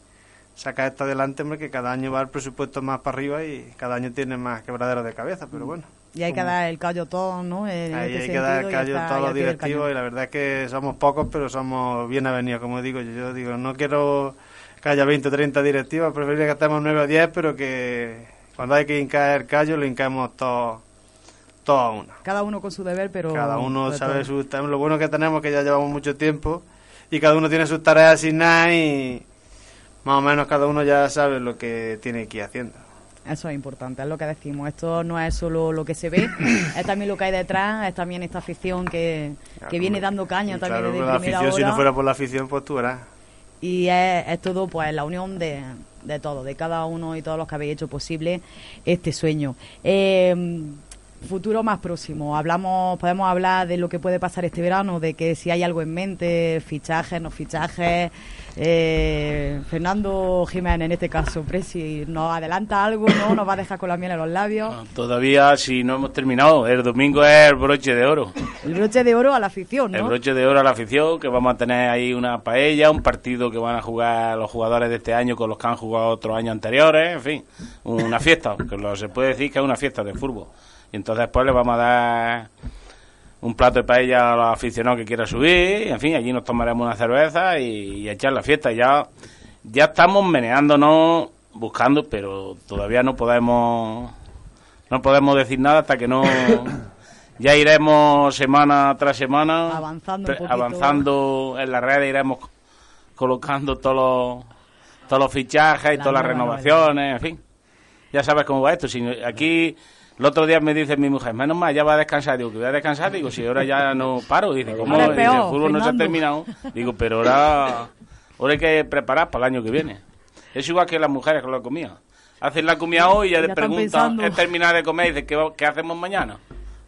sacar esto adelante, hombre, que cada año va el presupuesto más para arriba y cada año tiene más quebraderos de cabeza, pero bueno. Y hay que dar el callo todo, ¿no? En Ahí este hay que dar el callo a todos los directivos y la verdad es que somos pocos, pero somos bien avenidos, como digo yo. Yo digo, no quiero que haya 20 o 30 directivas, preferiría que estemos 9 o 10, pero que cuando hay que hincar el callo, lo hincamos todos todo a una. Cada uno con su deber, pero... Cada uno sabe todo. tareas. Lo bueno que tenemos es que ya llevamos mucho tiempo y cada uno tiene sus tareas asignadas y más o menos cada uno ya sabe lo que tiene que ir haciendo. Eso es importante, es lo que decimos. Esto no es solo lo que se ve, es también lo que hay detrás, es también esta afición que, que viene dando caña también claro, desde la primera afición, si hora. no fuera por la afición, pues tú verás. Y es, todo pues la unión de, de todo, de cada uno y todos los que habéis hecho posible este sueño. Eh, futuro más próximo. Hablamos, podemos hablar de lo que puede pasar este verano, de que si hay algo en mente, fichajes, no fichajes. Eh, Fernando Jiménez, en este caso, Presi, ¿nos adelanta algo? ¿No? ¿Nos va a dejar con la miel en los labios? todavía, si no hemos terminado, el domingo es el broche de oro. El broche de oro a la afición, ¿no? El broche de oro a la afición, que vamos a tener ahí una paella, un partido que van a jugar los jugadores de este año con los que han jugado otros años anteriores, en fin, una fiesta, que lo, se puede decir que es una fiesta de fútbol. Y entonces después le vamos a dar un plato de paella a los aficionados que quiera subir, en fin, allí nos tomaremos una cerveza y, echar la fiesta. Ya, ya estamos meneándonos, buscando, pero todavía no podemos, no podemos decir nada hasta que no... Ya iremos semana tras semana avanzando, avanzando en la red, iremos colocando todos los, todos los fichajes y todas las renovaciones, en fin. Ya sabes cómo va esto. Si aquí el otro día me dice mi mujer, menos mal, ya va a descansar. Digo, que voy a descansar. Digo, si ahora ya no paro. Dice, ¿cómo? Dice, el fútbol no se ha terminado. Digo, pero ahora, ahora hay que preparar para el año que viene. Es igual que las mujeres con la comida. Hacen la comida hoy y ya, te preguntan, ¿es terminar de comer? Y dice, ¿qué, ¿qué hacemos mañana?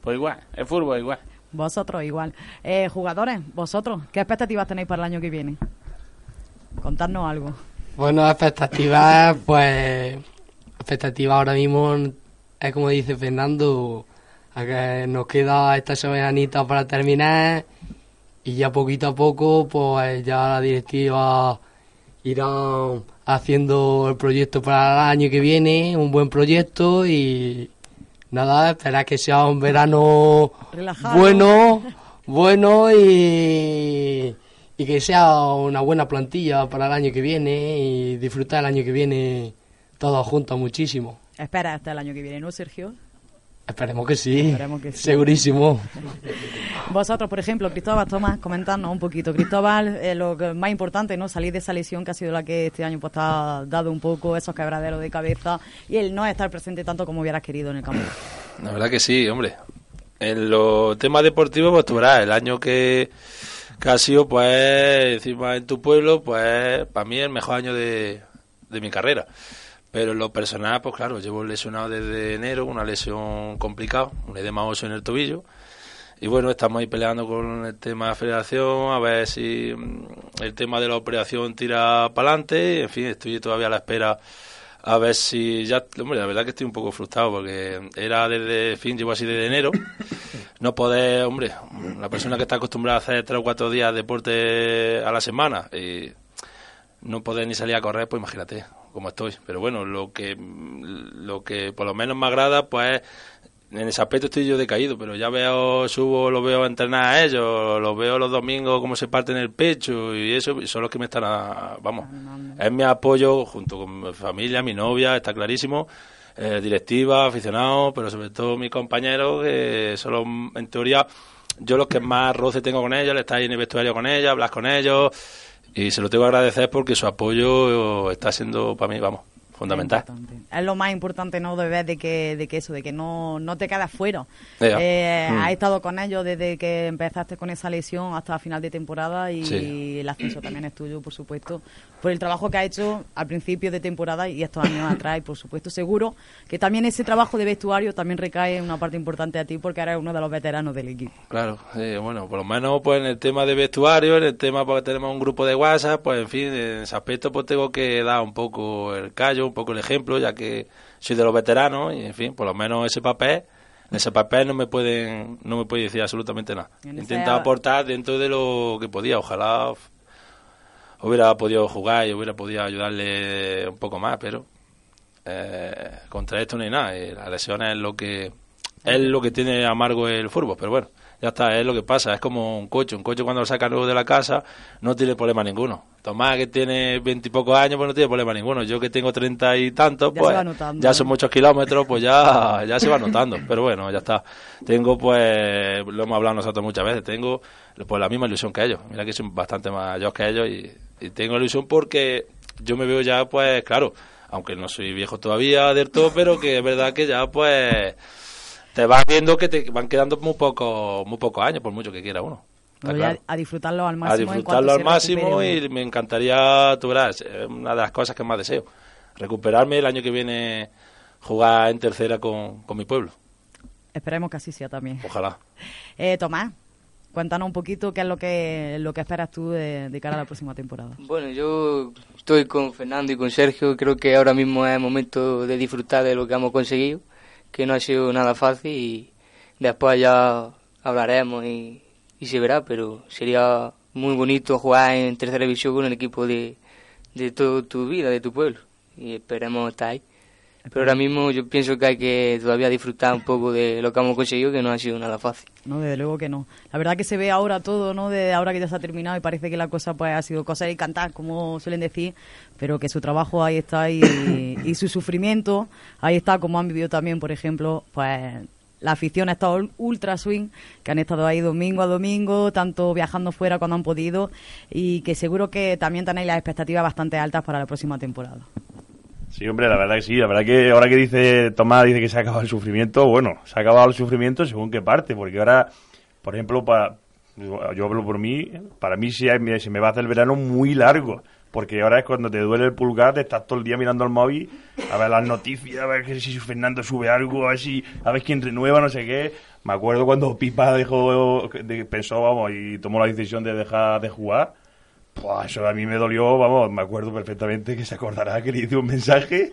Pues igual, el fútbol igual. Vosotros igual. Eh, jugadores, vosotros, ¿qué expectativas tenéis para el año que viene? Contadnos algo. Bueno, expectativas, pues, expectativas ahora mismo es como dice Fernando, a que nos queda esta semanita para terminar y ya poquito a poco pues ya la directiva irá haciendo el proyecto para el año que viene, un buen proyecto y nada, esperar que sea un verano bueno, bueno y, y que sea una buena plantilla para el año que viene y disfrutar el año que viene todos juntos muchísimo. Espera hasta el año que viene, ¿no, Sergio? Esperemos que sí. Esperemos que sí. Segurísimo. Vosotros, por ejemplo, Cristóbal, Tomás, comentadnos un poquito. Cristóbal, eh, lo más importante, ¿no? Salir de esa lesión que ha sido la que este año pues, ha dado un poco esos quebraderos de cabeza y el no estar presente tanto como hubieras querido en el campo. La verdad que sí, hombre. En los temas deportivos, pues tú verás, el año que, que ha sido, pues, encima en tu pueblo, pues, para mí el mejor año de, de mi carrera. Pero en lo personal, pues claro, llevo lesionado desde enero, una lesión complicada, un edema óseo en el tobillo. Y bueno, estamos ahí peleando con el tema de la federación, a ver si mm, el tema de la operación tira para adelante. En fin, estoy todavía a la espera a ver si ya. Hombre, la verdad que estoy un poco frustrado porque era desde, fin, llevo así desde enero. No poder, hombre, la persona que está acostumbrada a hacer tres o cuatro días de deporte a la semana y no poder ni salir a correr, pues imagínate, como estoy. Pero bueno, lo que, lo que por lo menos me agrada, pues en ese aspecto estoy yo decaído, pero ya veo, subo, lo veo entrenar a ellos, los veo los domingos cómo se parten el pecho y eso, y son los que me están, vamos, es mi apoyo junto con mi familia, mi novia, está clarísimo, eh, directiva, aficionados, pero sobre todo mis compañeros, que son en teoría yo los que más roce tengo con ellos, le estáis en el vestuario con ellos, hablas con ellos, y se lo tengo que agradecer porque su apoyo está siendo para mí, vamos, fundamental. Es lo más importante, ¿no? De ver de que, de que eso, de que no, no te quedas fuera. Eh, mm. Has estado con ellos desde que empezaste con esa lesión hasta final de temporada y el ascenso también es tuyo, por supuesto, por el trabajo que ha hecho al principio de temporada y estos años atrás. Y por supuesto, seguro que también ese trabajo de vestuario también recae en una parte importante a ti porque eres uno de los veteranos del equipo. Claro, bueno, por lo menos pues en el tema de vestuario, en el tema porque tenemos un grupo de WhatsApp, pues en fin, en ese aspecto pues tengo que dar un poco el callo, un poco el ejemplo, ya que soy de los veteranos y en fin, por lo menos ese papel en ese papel no me pueden no me puede decir absolutamente nada. Intentado aportar dentro de lo que podía, ojalá hubiera podido jugar y hubiera podido ayudarle un poco más, pero eh, contra esto no hay nada. Y las lesiones es lo que es lo que tiene amargo el fútbol, pero bueno, ya está, es lo que pasa, es como un coche, un coche cuando lo saca nuevo de la casa no tiene problema ninguno. Tomás que tiene veintipocos años, pues no tiene problema ninguno. Yo que tengo treinta y tantos, pues ya son muchos kilómetros, pues ya, ya se va notando. Pero bueno, ya está. Tengo pues, lo hemos hablado nosotros muchas veces, tengo pues la misma ilusión que ellos. Mira que soy bastante mayores que ellos y, y tengo ilusión porque yo me veo ya pues claro, aunque no soy viejo todavía del todo, pero que es verdad que ya pues te vas viendo que te van quedando muy pocos muy pocos años, por mucho que quiera uno. a, disfrutarlo al máximo. A disfrutarlo al máximo y me encantaría, tú verás, es una de las cosas que más deseo. Recuperarme el año que viene, jugar en tercera con, con mi pueblo. Esperemos que así sea también. Ojalá. Eh, Tomás, cuéntanos un poquito qué es lo que, lo que esperas tú de, de cara a la próxima temporada. Bueno, yo estoy con Fernando y con Sergio. Creo que ahora mismo es el momento de disfrutar de lo que hemos conseguido, que no ha sido nada fácil y después ya hablaremos y, y se verá, pero sería muy bonito jugar en tercera división con el equipo de, de toda tu vida, de tu pueblo. Y esperemos estar ahí. Pero ahora mismo yo pienso que hay que todavía disfrutar un poco de lo que hemos conseguido, que no ha sido nada fácil. No, desde luego que no. La verdad que se ve ahora todo, ¿no? De ahora que ya se ha terminado y parece que la cosa pues ha sido cosa de cantar, como suelen decir, pero que su trabajo ahí está y, y su sufrimiento ahí está, como han vivido también, por ejemplo, pues la afición ha estado ultra swing, que han estado ahí domingo a domingo, tanto viajando fuera cuando han podido, y que seguro que también tenéis las expectativas bastante altas para la próxima temporada. Sí, hombre, la verdad que sí. La verdad que ahora que dice Tomás, dice que se ha acabado el sufrimiento, bueno, se ha acabado el sufrimiento según qué parte, porque ahora, por ejemplo, para, yo hablo por mí, para mí hay- se me va a hacer el verano muy largo, porque ahora es cuando te duele el pulgar, te estás todo el día mirando al móvil, a ver las noticias, a ver si Fernando sube algo, a ver si, a ver quién renueva, no sé qué. Me acuerdo cuando Pipa dejó, de- pensó, vamos, y tomó la decisión de dejar de jugar. Pues eso a mí me dolió, vamos, me acuerdo perfectamente que se acordará que le hice un mensaje,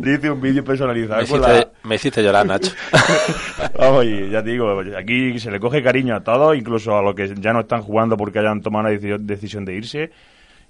le hice un vídeo personalizado Me con hiciste, la- me hiciste llorar, Nacho. Vamos, y ya te digo, aquí se le coge cariño a todos, incluso a los que ya no están jugando porque hayan tomado una deci- decisión de irse,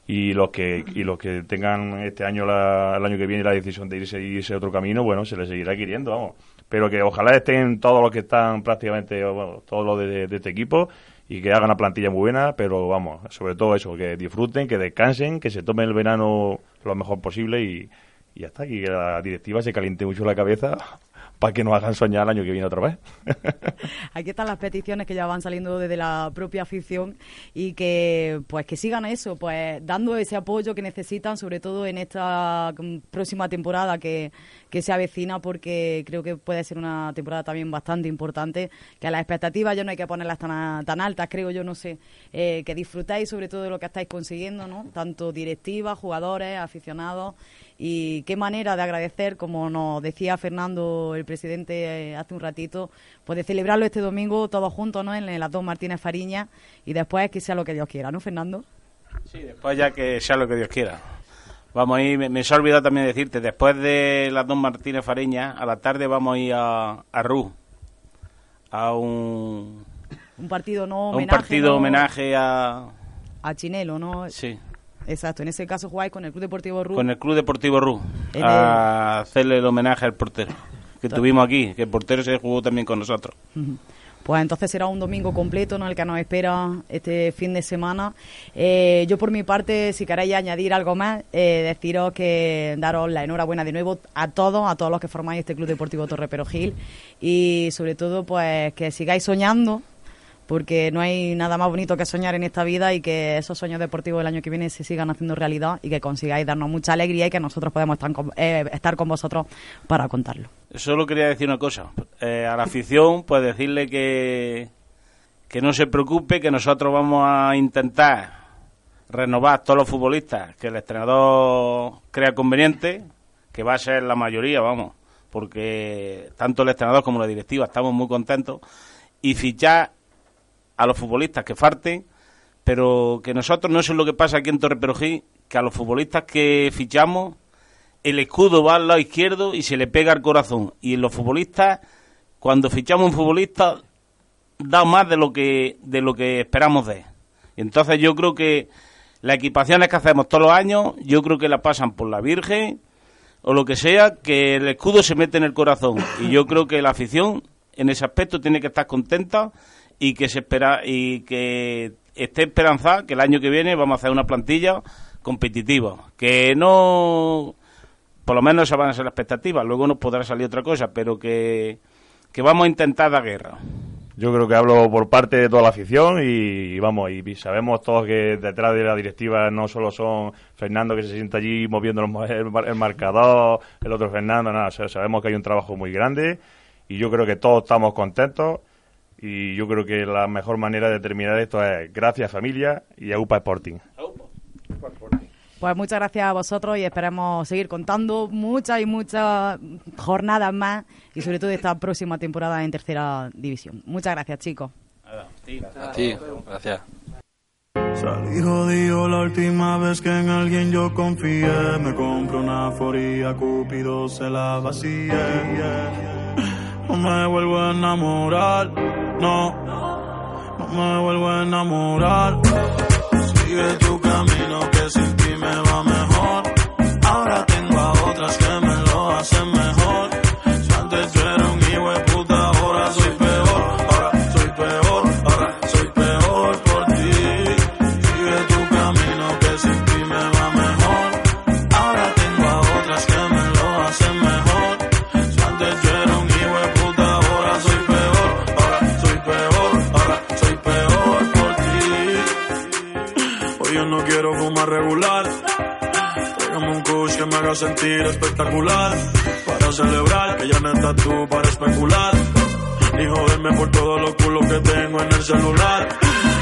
y los que y los que tengan este año, la- el año que viene, la decisión de irse y irse otro camino, bueno, se les seguirá queriendo, vamos. Pero que ojalá estén todos los que están prácticamente, bueno, todos los de, de este equipo, y que hagan una plantilla muy buena, pero vamos, sobre todo eso, que disfruten, que descansen, que se tomen el verano lo mejor posible y, y y que la directiva se caliente mucho la cabeza para que nos hagan soñar el año que viene otra vez. Aquí están las peticiones que ya van saliendo desde la propia afición y que pues que sigan eso, pues dando ese apoyo que necesitan, sobre todo en esta mm, próxima temporada que, que se avecina, porque creo que puede ser una temporada también bastante importante, que a las expectativas ya no hay que ponerlas tan, tan altas, creo yo, no sé, eh, que disfrutáis sobre todo de lo que estáis consiguiendo, ¿no? Tanto directivas, jugadores, aficionados y qué manera de agradecer, como nos decía Fernando, el presidente, eh, hace un ratito, pues de celebrarlo este domingo todos juntos, ¿no? En las dos Martínez Fariña y después que sea lo que Dios quiera, ¿no, Fernando? Sí, después ya que sea lo que Dios quiera. Vamos a ir, me, me se ha olvidado también decirte, después de las dos Martínez Fariña, a la tarde vamos a ir a, a Rú, a un, Un partido no a un homenaje. partido ¿no? homenaje a... a Chinelo, ¿no? Sí, Exacto, en ese caso jugáis con el Club Deportivo Rú. con el Club Deportivo Rú, En a hacerle el homenaje al portero que tuvimos aquí, que el portero se jugó también con nosotros. Ujú. Pues entonces será un domingo completo, ¿no? El que nos espera este fin de semana. Eh, yo por mi parte, si queréis añadir algo más, eh, deciros que daros la enhorabuena de nuevo a todos, a todos los que formáis este Club Deportivo Torre Perogil y sobre todo pues que sigáis soñando porque no hay nada más bonito que soñar en esta vida y que esos sueños deportivos el año que viene se sigan haciendo realidad y que consigáis darnos mucha alegría y que nosotros podemos estar con, eh, estar con vosotros para contarlo. Solo quería decir una cosa. Eh, a la afición, pues decirle que, que no se preocupe, que nosotros vamos a intentar renovar a todos los futbolistas que el entrenador crea conveniente, que va a ser la mayoría, vamos, porque tanto el entrenador como la directiva estamos muy contentos, y fichar a los futbolistas que falten, pero que nosotros, no es lo que pasa aquí en Torre Perojí, que a los futbolistas que fichamos el escudo va al lado izquierdo y se le pega al corazón. Y en los futbolistas, cuando fichamos un futbolista, da más de lo que, de lo que esperamos de él. Entonces yo creo que las equipaciones que hacemos todos los años, yo creo que la pasan por la Virgen o lo que sea, que el escudo se mete en el corazón. Y yo creo que la afición en ese aspecto tiene que estar contenta y que se espera y que esté esperanzada que el año que viene vamos a hacer una plantilla competitiva, que no por lo menos esas van a ser las expectativas, luego nos podrá salir otra cosa, pero que, que vamos a intentar dar guerra. Yo creo que hablo por parte de toda la afición y, vamos, y sabemos todos que detrás de la directiva no solo son Fernando que se sienta allí moviendo el, mar- el marcador, el otro Fernando, nada, o sea, sabemos que hay un trabajo muy grande y yo creo que todos estamos contentos y yo creo que la mejor manera de terminar esto es gracias familia y a UPA Sporting. Pues muchas gracias a vosotros y esperemos seguir contando muchas y muchas jornadas más y sobre todo esta próxima temporada en tercera división. Muchas gracias, chicos. A ti, gracias. Salí jodido la última vez que en alguien yo confié. Me compré una foría, Cupido se la vacía. No me vuelvo a enamorar, no. No me vuelvo a enamorar. Sigue tu camino regular. Tráigame un kush que me haga sentir espectacular. Para celebrar que ya no estás tú para especular. Ni joderme por todos los culos que tengo en el celular.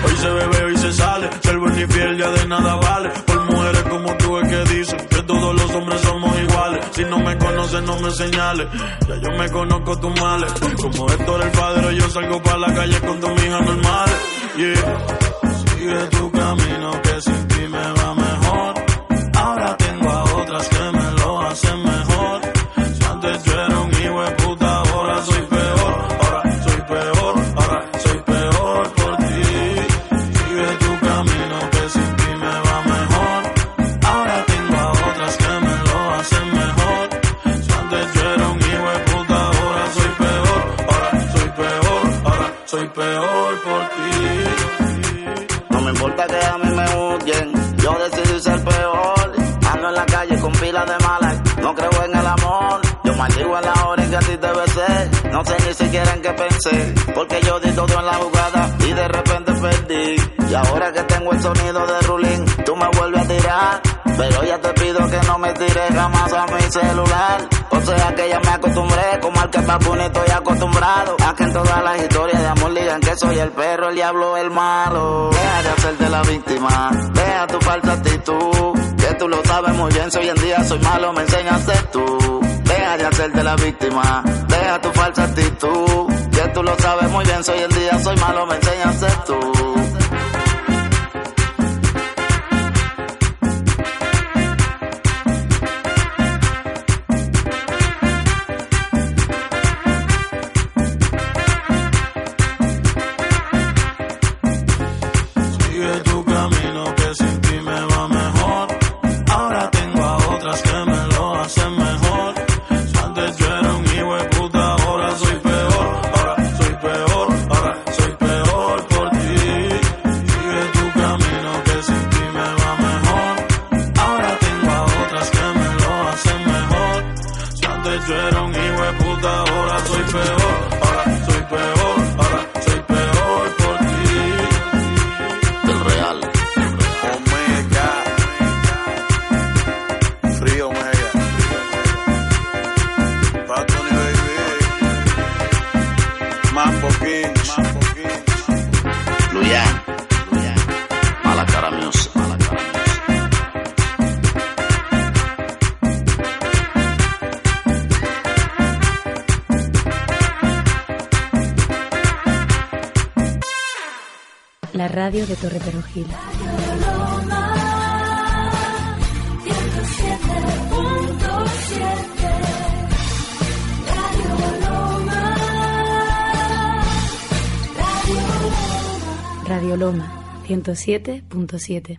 Hoy se bebe, hoy se sale. Ser buen y fiel ya de nada vale. Por mujeres como tú es que dicen que todos los hombres somos iguales. Si no me conoces, no me señales. Ya yo me conozco tus males. Como Héctor el padre, yo salgo para la calle con tu hija normal. Yeah. Sigue tu camino que sin ti me va mejor. De malas, no creo en el amor. Yo maldigo en la hora en que a ti te besé, no sé ni siquiera en qué pensé. Porque yo di todo en la jugada y de repente perdí. Y ahora que tengo el sonido de Rulín, tú me vuelves a tirar. Pero ya te pido que no me tires jamás a mi celular. O sea que ya me acostumbré, como al que papuno estoy acostumbrado. A que en todas las historias de amor digan que soy el perro, el diablo, el malo. Deja de hacerte la víctima, deja tu falsa actitud. Que tú lo sabes muy bien, si hoy en día soy malo, me enseñaste tú. Deja de hacerte la víctima, deja tu falsa actitud. Que tú lo sabes muy bien, si hoy en día soy malo, me enseñaste tú. La radio de Torre Perojil. Radio Loma 107.7.